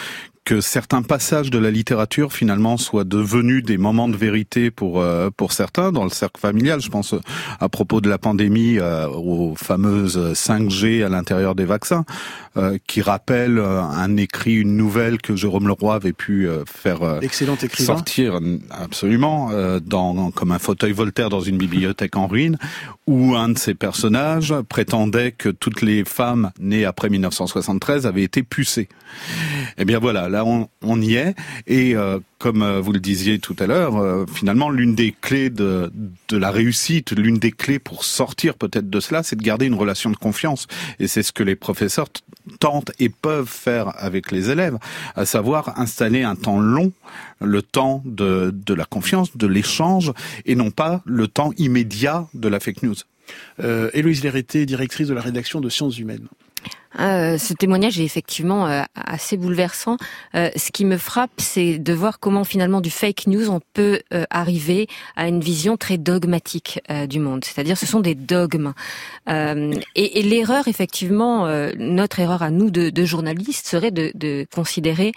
que certains passages de la littérature finalement soient devenus des moments de vérité pour euh, pour certains dans le cercle familial. Je pense euh, à propos de la pandémie euh, aux fameuses 5G à l'intérieur des vaccins, qui rappellent un écrit, une nouvelle que Jérôme Leroy avait pu faire Excellent sortir absolument dans comme un fauteuil Voltaire dans une bibliothèque en ruine, où un de ses personnages prétendait que toutes les femmes nées après 1973 avaient été pucées. Eh bien voilà, là on, on y est. Et euh, comme euh, vous le disiez tout à l'heure, euh, finalement l'une des clés de, de la réussite, l'une des clés pour sortir peut-être de cela, c'est de garder une relation de confiance. Et c'est ce que les professeurs tentent et peuvent faire avec les élèves, à savoir installer un temps long, le temps de, de la confiance, de l'échange, et non pas le temps immédiat de la fake news. Euh, Léreté, directrice de la rédaction de Sciences Humaines. Euh, ce témoignage est effectivement euh, assez bouleversant. Euh, ce qui me frappe, c'est de voir comment finalement du fake news on peut arriver à une vision très dogmatique du monde. C'est-à-dire, ce sont des dogmes. et, et l'erreur, effectivement, notre erreur à nous de, de journalistes serait de, de, considérer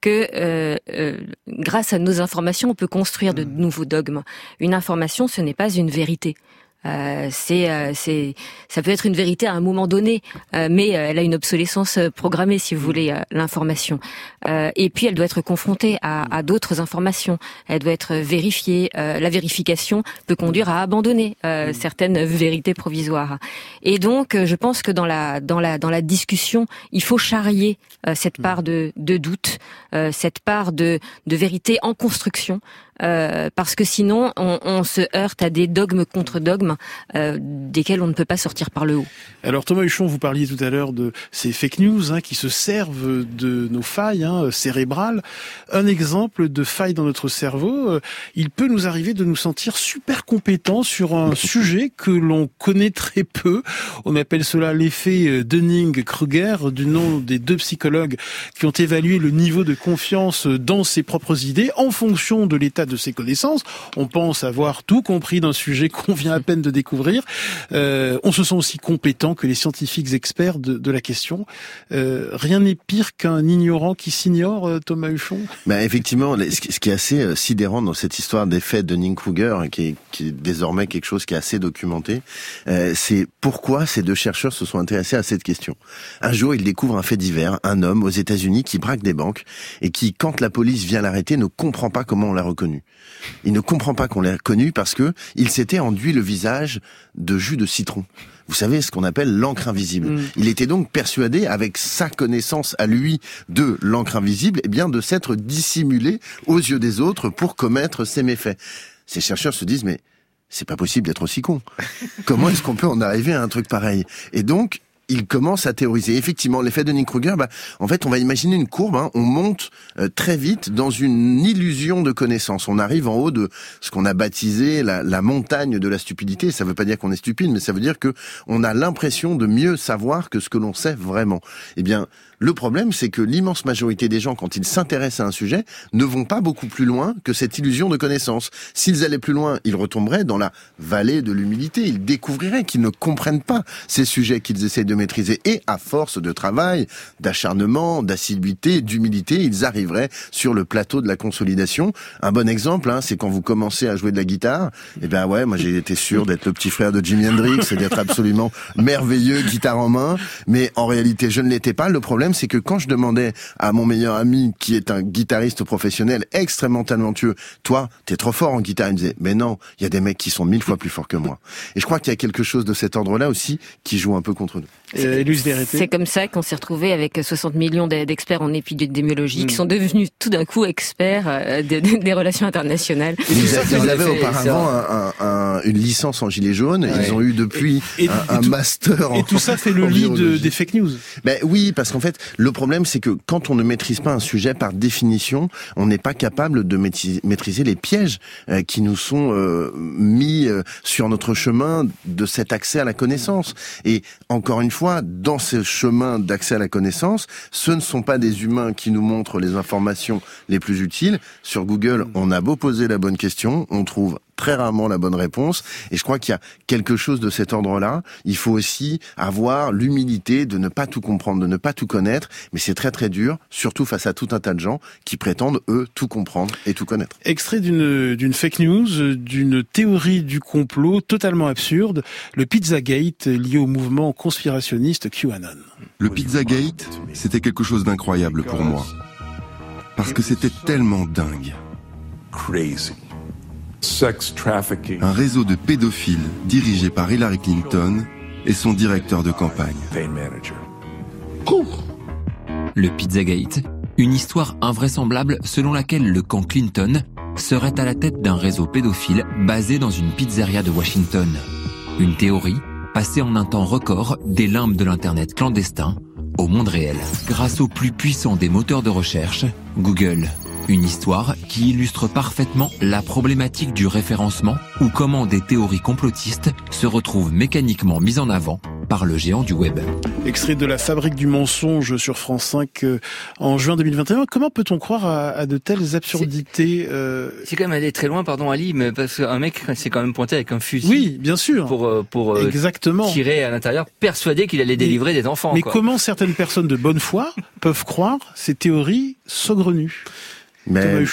que grâce à nos informations, on peut construire de mmh. nouveaux dogmes. Une information, ce n'est pas une vérité. Euh, c'est, euh, c'est, ça peut être une vérité à un moment donné, euh, mais elle a une obsolescence programmée, si vous voulez, l'information. et puis elle doit être confrontée à, à d'autres informations. Elle doit être vérifiée. la vérification peut conduire à abandonner certaines vérités provisoires. Et donc, je pense que dans la dans la dans la discussion, il faut charrier cette part de, de doute, cette part de de vérité en construction. Euh, parce que sinon on, on, se heurte à des dogmes contre dogmes euh, desquels on ne peut pas sortir par le haut. Alors Thomas Huchon, vous parliez tout à l'heure de ces fake news hein, qui se servent de nos failles hein, cérébrales. Un exemple de faille dans notre cerveau, euh, il peut nous arriver de nous sentir super compétents sur un sujet que l'on connaît très peu. On appelle cela l'effet euh, Dunning-Kruger, du nom des deux psychologues qui ont évalué le niveau de confiance dans ses propres idées en fonction de l'état de ses connaissances. On pense avoir tout compris d'un sujet qu'on vient à peine de découvrir. Euh, on se sent aussi compétent que les scientifiques experts de, de la question. Euh, rien n'est pire qu'un ignorant qui s'ignore, euh, Thomas Huchon bah, Effectivement, ce qui est assez sidérant dans cette histoire d'effet de Dunning-Kruger, qui est, qui est désormais quelque chose qui est assez documenté, c'est pourquoi ces deux chercheurs se sont intéressés à cette question. Un jour, ils découvrent un fait divers, un homme aux États-Unis qui braque des banques et qui, quand la police vient l'arrêter, ne comprend pas comment on l'a reconnu. Il ne comprend pas qu'on l'ait connu parce que il s'était enduit le visage de jus de citron. Vous savez ce qu'on appelle l'encre invisible. Mm. Il était donc persuadé, avec sa connaissance à lui de l'encre invisible, eh bien de s'être dissimulé aux yeux des autres pour commettre ses méfaits. Ces chercheurs se disent mais c'est pas possible d'être aussi con. Comment est-ce qu'on peut en arriver à un truc pareil? Et donc, il commence à théoriser. Effectivement, l'effet de Nick-Kruger, bah, en fait, on va imaginer une courbe. Hein. on monte euh, très vite dans une illusion de connaissance. On arrive en haut de ce qu'on a baptisé la, la, montagne de la stupidité. Ça ne veut pas dire qu'on est stupide, mais ça veut dire que on a l'impression de mieux savoir que ce que l'on sait vraiment. Eh bien, le problème, c'est que l'immense majorité des gens, quand ils s'intéressent à un sujet, ne vont pas beaucoup plus loin que cette illusion de connaissance. S'ils allaient plus loin, ils retomberaient dans la vallée de l'humilité. Ils découvriraient qu'ils ne comprennent pas ces sujets qu'ils essayent de maîtriser. Et à force de travail, d'acharnement, d'assiduité, d'humilité, ils arriveraient sur le plateau de la consolidation. Un bon exemple, hein, c'est quand vous commencez à jouer de la guitare. Eh ben ouais, moi j'ai été sûr d'être le petit frère de Jimi Hendrix et d'être absolument merveilleux, guitare en main. Mais en réalité, je ne l'étais pas. Le problème c'est que quand je demandais à mon meilleur ami, qui est un guitariste professionnel extrêmement talentueux, toi, t'es trop fort en guitare, il me disait, mais non, il y a des mecs qui sont mille fois plus forts que moi. Et je crois qu'il y a quelque chose de cet ordre-là aussi qui joue un peu contre nous. Euh, c'est comme ça qu'on s'est retrouvé avec 60 millions d'experts en épidémiologie qui mm. sont devenus tout d'un coup experts euh, des relations internationales. ils, avaient auparavant une licence en gilet jaune. Ils ont eu depuis un, master. Et tout ça fait le lit des fake news. Ben oui, parce qu'en fait, le problème c'est que quand on ne maîtrise pas un sujet par définition, on n'est pas capable de maîtriser les pièges euh, qui nous sont mis sur notre chemin de cet accès à la connaissance. Et encore une fois, dans ce chemin d'accès à la connaissance, ce ne sont pas des humains qui nous montrent les informations les plus utiles. Sur Google, on a beau poser la bonne question, on trouve très rarement la bonne réponse. Et je crois qu'il y a quelque chose de cet ordre-là. Il faut aussi avoir l'humilité de ne pas tout comprendre, de ne pas tout connaître. Mais c'est très très dur, surtout face à tout un tas de gens qui prétendent, eux, tout comprendre et tout connaître. Extrait d'une, fake news, d'une théorie du complot totalement absurde, le Pizzagate lié au mouvement conspirationniste QAnon. Le Pizzagate, c'était quelque chose d'incroyable pour moi. Parce que c'était tellement dingue. Crazy. Un réseau de pédophiles dirigé par Hillary Clinton et son directeur de campagne. Le Pizzagate, une histoire invraisemblable selon laquelle le camp Clinton serait à la tête d'un réseau pédophile basé dans une pizzeria de Washington. Une théorie passée en un temps record des limbes de l'Internet clandestin au monde réel. Grâce au plus puissant des moteurs de recherche, Google, une histoire qui illustre parfaitement la problématique du référencement ou comment des théories complotistes se retrouvent mécaniquement mises en avant par le géant du web. Extrait de la fabrique du mensonge sur France 5 euh, en juin 2021. Comment peut-on croire à, de telles absurdités euh... C'est quand même aller très loin, pardon Ali, mais parce qu'un mec s'est quand même pointé avec un fusil. Oui, bien sûr. Pour euh, pour euh, Exactement. tirer à l'intérieur, persuadé qu'il allait délivrer des enfants. Mais comment certaines personnes de bonne foi peuvent croire ces théories saugrenues? Mais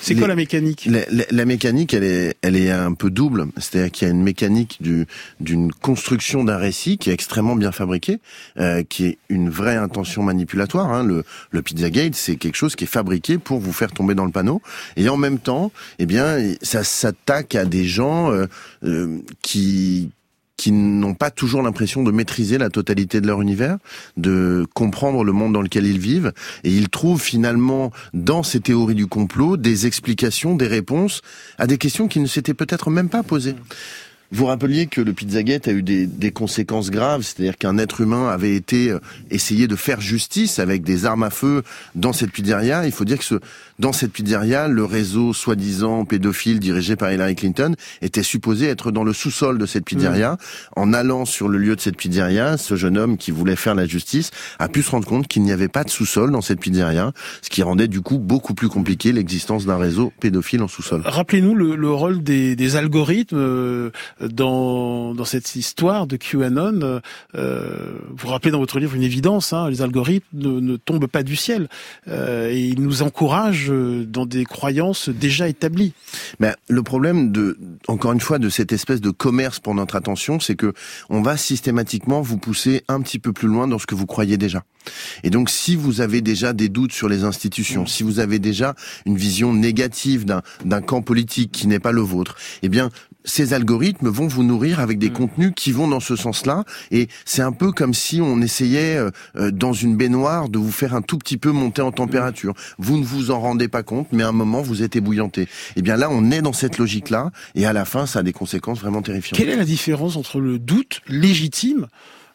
c'est quoi la mécanique? la, mécanique, elle est, elle est un peu double. C'est-à-dire qu'il y a une mécanique du, d'une construction d'un récit qui est extrêmement bien fabriqué, euh, qui est une vraie intention manipulatoire. Hein. Le, le Pizzagate, c'est quelque chose qui est fabriqué pour vous faire tomber dans le panneau. Et en même temps, eh bien, ça s'attaque à des gens euh, euh, qui qui n'ont pas toujours l'impression de maîtriser la totalité de leur univers, de comprendre le monde dans lequel ils vivent, et ils trouvent finalement dans ces théories du complot des explications, des réponses à des questions qui ne s'étaient peut-être même pas posées. Vous rappeliez que le Pizzagate a eu des, des conséquences graves, c'est-à-dire qu'un être humain avait été euh, essayé de faire justice avec des armes à feu dans cette pizzeria. Il faut dire que ce, dans cette pizzeria, le réseau soi-disant pédophile dirigé par Hillary Clinton était supposé être dans le sous-sol de cette pizzeria. Mmh. En allant sur le lieu de cette pizzeria, ce jeune homme qui voulait faire la justice a pu se rendre compte qu'il n'y avait pas de sous-sol dans cette pizzeria, ce qui rendait du coup beaucoup plus compliqué l'existence d'un réseau pédophile en sous-sol. Rappelez-nous le, le, rôle des, des algorithmes euh, dans, dans cette histoire de QAnon. Euh, vous rappelez dans votre livre une évidence, hein, les algorithmes ne, ne, tombent pas du ciel euh, et ils nous encouragent dans des croyances déjà établies. Mais le problème de, encore une fois, de cette espèce de commerce pour notre attention, c'est que on va systématiquement vous pousser un petit peu plus loin dans ce que vous croyez déjà. Et donc, si vous avez déjà des doutes sur les institutions, si vous avez déjà une vision négative d'un camp politique qui n'est pas le vôtre, eh bien, ces algorithmes vont vous nourrir avec des mm. contenus qui vont dans ce sens-là. Et c'est un peu comme si on essayait, euh, euh, dans une baignoire, de vous faire un tout petit peu monter en température. Vous ne vous en rendez pas compte, mais à un moment, vous êtes ébouillanté. Eh bien là, on est dans cette logique-là. Et à la fin, ça a des conséquences vraiment terrifiantes. Quelle est la différence entre le doute légitime,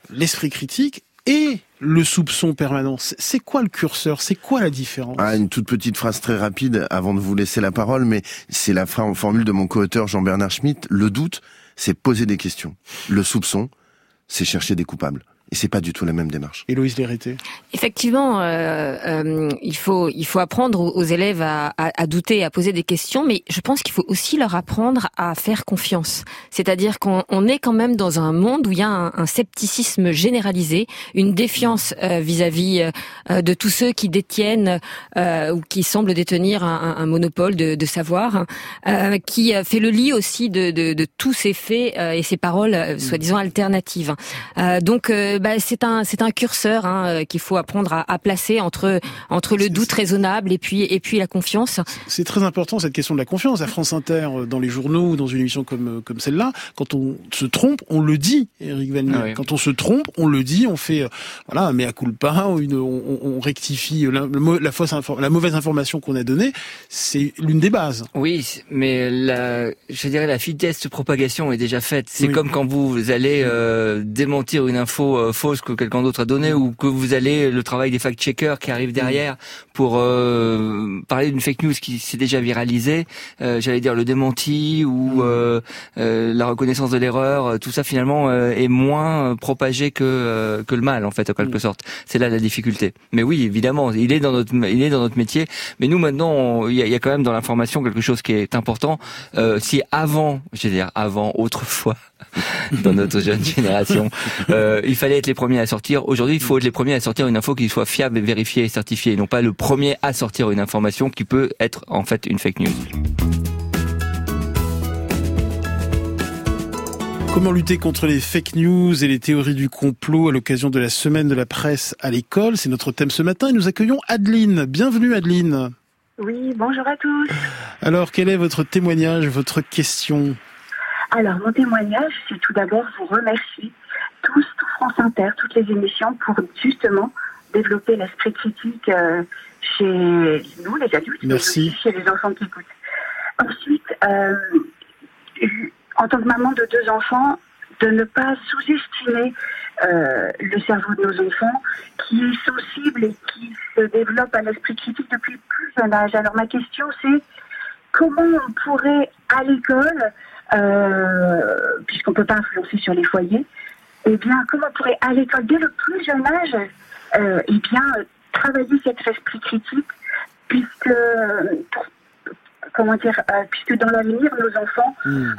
l'esprit critique et le soupçon permanent C'est quoi le curseur? C'est quoi la différence? Ah, Une toute petite phrase très rapide avant de vous laisser la parole, mais c'est la formule de mon co-auteur Jean-Bernard Schmitt. Le doute, c'est poser des questions. Le soupçon, c'est chercher des coupables. Et c'est pas du tout la même démarche. Héloïse Lérité Effectivement, euh, euh, il faut il faut apprendre aux élèves à, à, à, douter, à poser des questions, mais je pense qu'il faut aussi leur apprendre à faire confiance. C'est-à-dire qu'on on est quand même dans un monde où il y a un, un scepticisme généralisé, une défiance euh, vis-à-vis euh, de tous ceux qui détiennent euh, ou qui semblent détenir un, un monopole de, de savoir, qui fait le lit aussi de, de, de tous ces faits et ces paroles soi-disant alternatives. donc bah, c'est un c'est un curseur hein, qu'il faut apprendre à, à, placer entre entre le doute raisonnable et puis et puis la confiance. C'est très important cette question de la confiance. À France Inter, dans les journaux ou dans une émission comme comme celle-là, quand on se trompe, on le dit, Eric Van ah Quand on se trompe, on le dit, on fait voilà un mea culpa, une, on, on rectifie la, la, fausse la mauvaise information qu'on a donnée. C'est l'une des bases. Oui, mais la, je dirais la vitesse de propagation est déjà faite. C'est comme quand vous allez euh, démentir une info euh, fausse que quelqu'un d'autre a donnée ou que vous allez le travail des fact-checkers qui arrivent derrière pour euh, parler d'une fake news qui s'est déjà viralisée. J'allais dire le démenti ou la reconnaissance de l'erreur. Tout ça finalement est moins propagé que que le mal en fait en quelque sorte. C'est là la difficulté. Mais oui, évidemment, il est dans notre il est dans notre métier. Mais nous maintenant, il y a, y a, quand même dans l'information quelque chose qui est important. si avant, je veux dire avant autrefois, dans notre jeune génération. Euh, il fallait être les premiers à sortir. Aujourd'hui, il faut être les premiers à sortir une info qui soit fiable, et vérifiée et certifiée, non pas le premier à sortir une information qui peut être en fait une fake news. Comment lutter contre les fake news et les théories du complot à l'occasion de la semaine de la presse à l'école? C'est notre thème ce matin et nous accueillons Adeline. Bienvenue Adeline. Oui, bonjour à tous. Alors, quel est votre témoignage, votre question? Alors, mon témoignage, c'est tout d'abord vous remercier tous, tout France Inter, toutes les émissions pour justement développer l'esprit critique euh, chez nous, les adultes, mais aussi chez les enfants qui écoutent. Ensuite, euh, en tant que maman de deux enfants, de ne pas sous-estimer euh, le cerveau de nos enfants qui est sensible et qui se développe à l'esprit critique depuis plus jeune âge. Alors ma question c'est comment on pourrait à l'école euh, puisqu'on ne peut pas influencer sur les foyers, eh bien, comment on pourrait à l'école, dès le plus jeune âge, euh, eh bien, travailler cet esprit critique, puisque, comment dire, euh, puisque dans l'avenir, nos enfants hmm.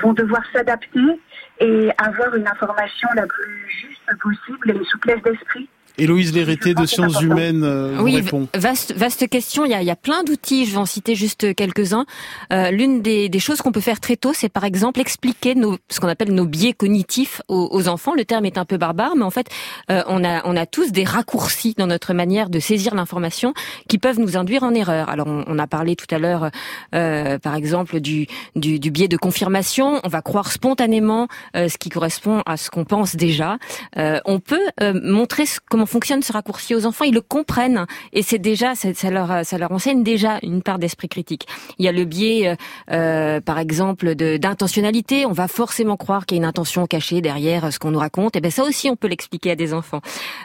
vont devoir s'adapter et avoir une information la plus juste possible et une souplesse d'esprit Héloïse Lérité de Sciences Humaines euh, oui, répond. Vaste, vaste question. Il y a, il y a plein d'outils. Je vais en citer juste quelques-uns. Euh, L'une des, des, choses qu'on peut faire très tôt, c'est par exemple expliquer nos, ce qu'on appelle nos biais cognitifs aux, aux, enfants. Le terme est un peu barbare, mais en fait, euh, on, a, on a tous des raccourcis dans notre manière de saisir l'information qui peuvent nous induire en erreur. Alors, on, on a parlé tout à l'heure, euh, par exemple, du, du, du, biais de confirmation. On va croire spontanément euh, ce qui correspond à ce qu'on pense déjà. on peut montrer comment fonctionne ce raccourci aux enfants, ils le comprennent et c'est déjà ça, leur ça leur enseigne déjà une part d'esprit critique. Il y a le biais, euh, euh par exemple, d'intentionnalité. On va forcément croire qu'il y a une intention cachée derrière ce qu'on nous raconte. Et ben ça aussi, on peut l'expliquer à des enfants.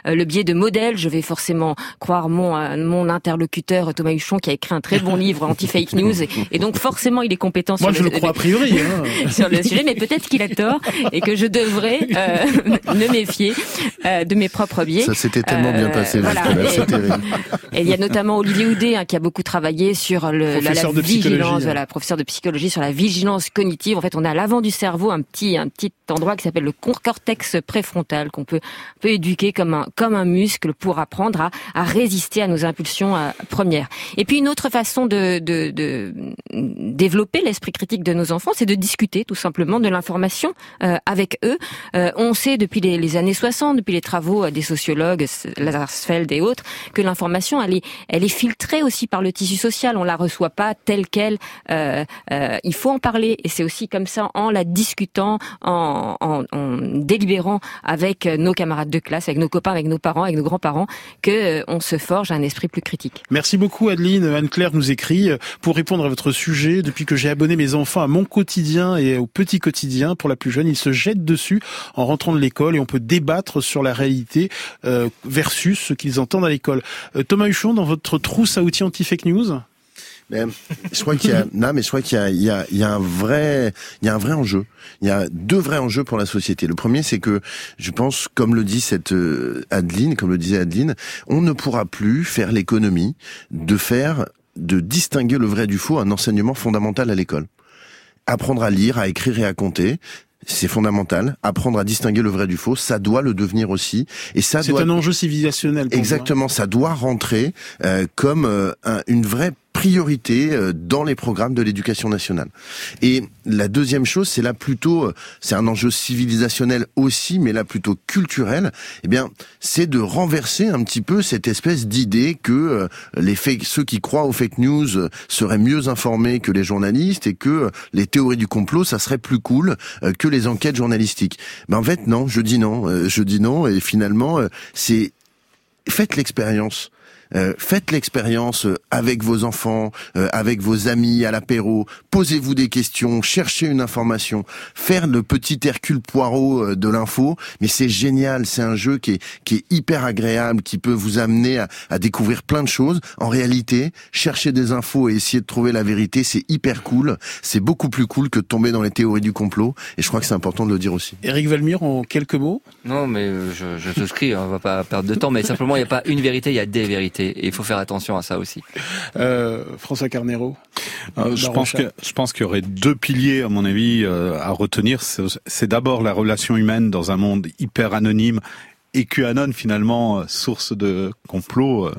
Euh, le biais de modèle, je vais forcément croire mon euh, mon interlocuteur Thomas Huchon qui a écrit un très bon livre anti-fake news et, donc forcément il est compétent Moi, sur je le, crois a priori hein. sur le sujet, mais peut-être qu'il a tort et que je devrais me méfier de mes propres biais. Ça c'était tellement bien passé. Et, il y a notamment Olivier Houdet hein, qui a beaucoup travaillé sur le, la, la vigilance, hein. voilà, professeur de psychologie sur la vigilance cognitive. En fait, on a à l'avant du cerveau un petit un petit endroit qui s'appelle le cortex préfrontal qu'on peut peut éduquer comme un comme un muscle pour apprendre à, à résister à nos impulsions euh, premières. Et puis une autre façon de, de, de développer l'esprit critique de nos enfants, c'est de discuter tout simplement de l'information euh, avec eux. Euh, on sait depuis les, les, années 60, depuis les travaux des sociologues Lazarsfeld et autres, que l'information, elle est, elle est filtrée aussi par le tissu social. On la reçoit pas telle qu'elle. Euh, euh, il faut en parler. Et c'est aussi comme ça, en la discutant, en, en, en, délibérant avec nos camarades de classe, avec nos copains, avec nos parents, avec nos grands-parents, que euh, on se forge un esprit plus critique. Merci beaucoup, Adeline. Anne-Claire nous écrit euh, pour répondre à votre sujet. Depuis que j'ai abonné mes enfants à mon quotidien et au petit quotidien, pour la plus jeune, ils se jettent dessus en rentrant de l'école et on peut débattre sur la réalité euh, versus ce qu'ils entendent à l'école. Euh, Thomas Huchon, dans votre trousse à outils anti-fake news? Mais, je crois qu'il y a, non, mais je crois qu'il y a, il y a, il y a un vrai, il y a un vrai enjeu. Il y a deux vrais enjeux pour la société. Le premier, c'est que je pense, comme le dit cette euh, Adeline, comme le disait Adeline, on ne pourra plus faire l'économie de faire, de distinguer le vrai du faux, un enseignement fondamental à l'école apprendre à lire, à écrire et à compter, c'est fondamental. Apprendre à distinguer le vrai du faux, ça doit le devenir aussi. Et ça c'est un enjeu civilisationnel. Exactement, ça doit rentrer euh, comme euh, une vraie priorité euh, dans les programmes de l'éducation nationale. Et la deuxième chose, c'est là plutôt, euh, c'est un enjeu civilisationnel aussi, mais là plutôt culturel. Eh bien, c'est de renverser un petit peu cette espèce d'idée que euh, les fake, ceux qui croient aux fake news seraient mieux informés que les journalistes et que les théories du complot, ça serait plus cool que les enquêtes journalistiques. Mais en fait, non, je dis non, je dis non, et finalement, c'est faites l'expérience. Euh, faites l'expérience euh, avec vos enfants, euh, avec vos amis à l'apéro. Posez-vous des questions, cherchez une information, faire le petit Hercule Poirot de l'info. Mais c'est génial, c'est un jeu qui est, qui est hyper agréable, qui peut vous amener à, à découvrir plein de choses. En réalité, chercher des infos et essayer de trouver la vérité, c'est hyper cool. C'est beaucoup plus cool que de tomber dans les théories du complot. Et je crois que c'est important de le dire aussi. Eric Valmure, en quelques mots? Non, mais je, je souscris. On va pas perdre de temps. Mais simplement, il n'y a pas une vérité, il y a des vérités et il faut faire attention à ça aussi. Euh, François Carnero euh, je pense que je pense qu'il y aurait deux piliers à mon avis euh, à retenir. C'est d'abord la relation humaine dans un monde hyper anonyme et QAnon finalement euh, source de complot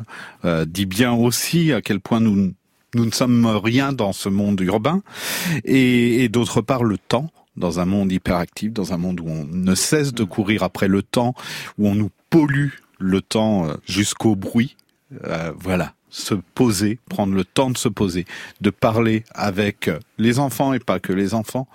dit bien aussi à quel point nous nous ne sommes rien dans ce monde urbain et, et d'autre part le temps dans un monde hyperactif, dans un monde où on ne cesse de courir après le temps, où on nous pollue le temps jusqu'au bruit euh, voilà, se poser, prendre le temps de se poser, de parler avec les enfants et pas que les enfants,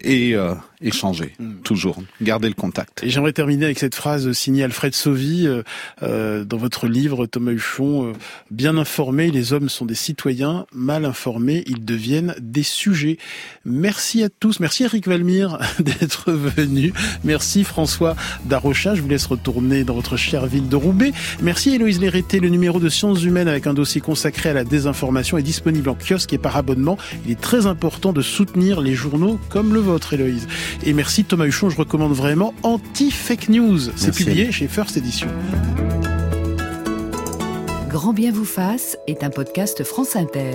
et euh, échanger, mm. toujours, garder le contact. Et j'aimerais terminer avec cette phrase signée Alfred Sauvy euh, euh dans votre livre, Thomas Huchon, euh, bien informés, les hommes sont des citoyens, mal informés, ils deviennent des sujets. Merci à tous, merci Eric Valmire d'être venu, merci François Darrocha, je vous laisse retourner dans votre chère ville de Roubaix, merci Héloïse Lérété, le numéro de Sciences Humaines avec un dossier consacré à la désinformation est disponible en kiosque et par abonnement, il est très important de soutenir les journaux comme le vôtre Héloïse. Et merci Thomas Huchon, je recommande vraiment Anti-Fake News. C'est publié chez First Edition. Grand bien vous fasse est un podcast France Inter.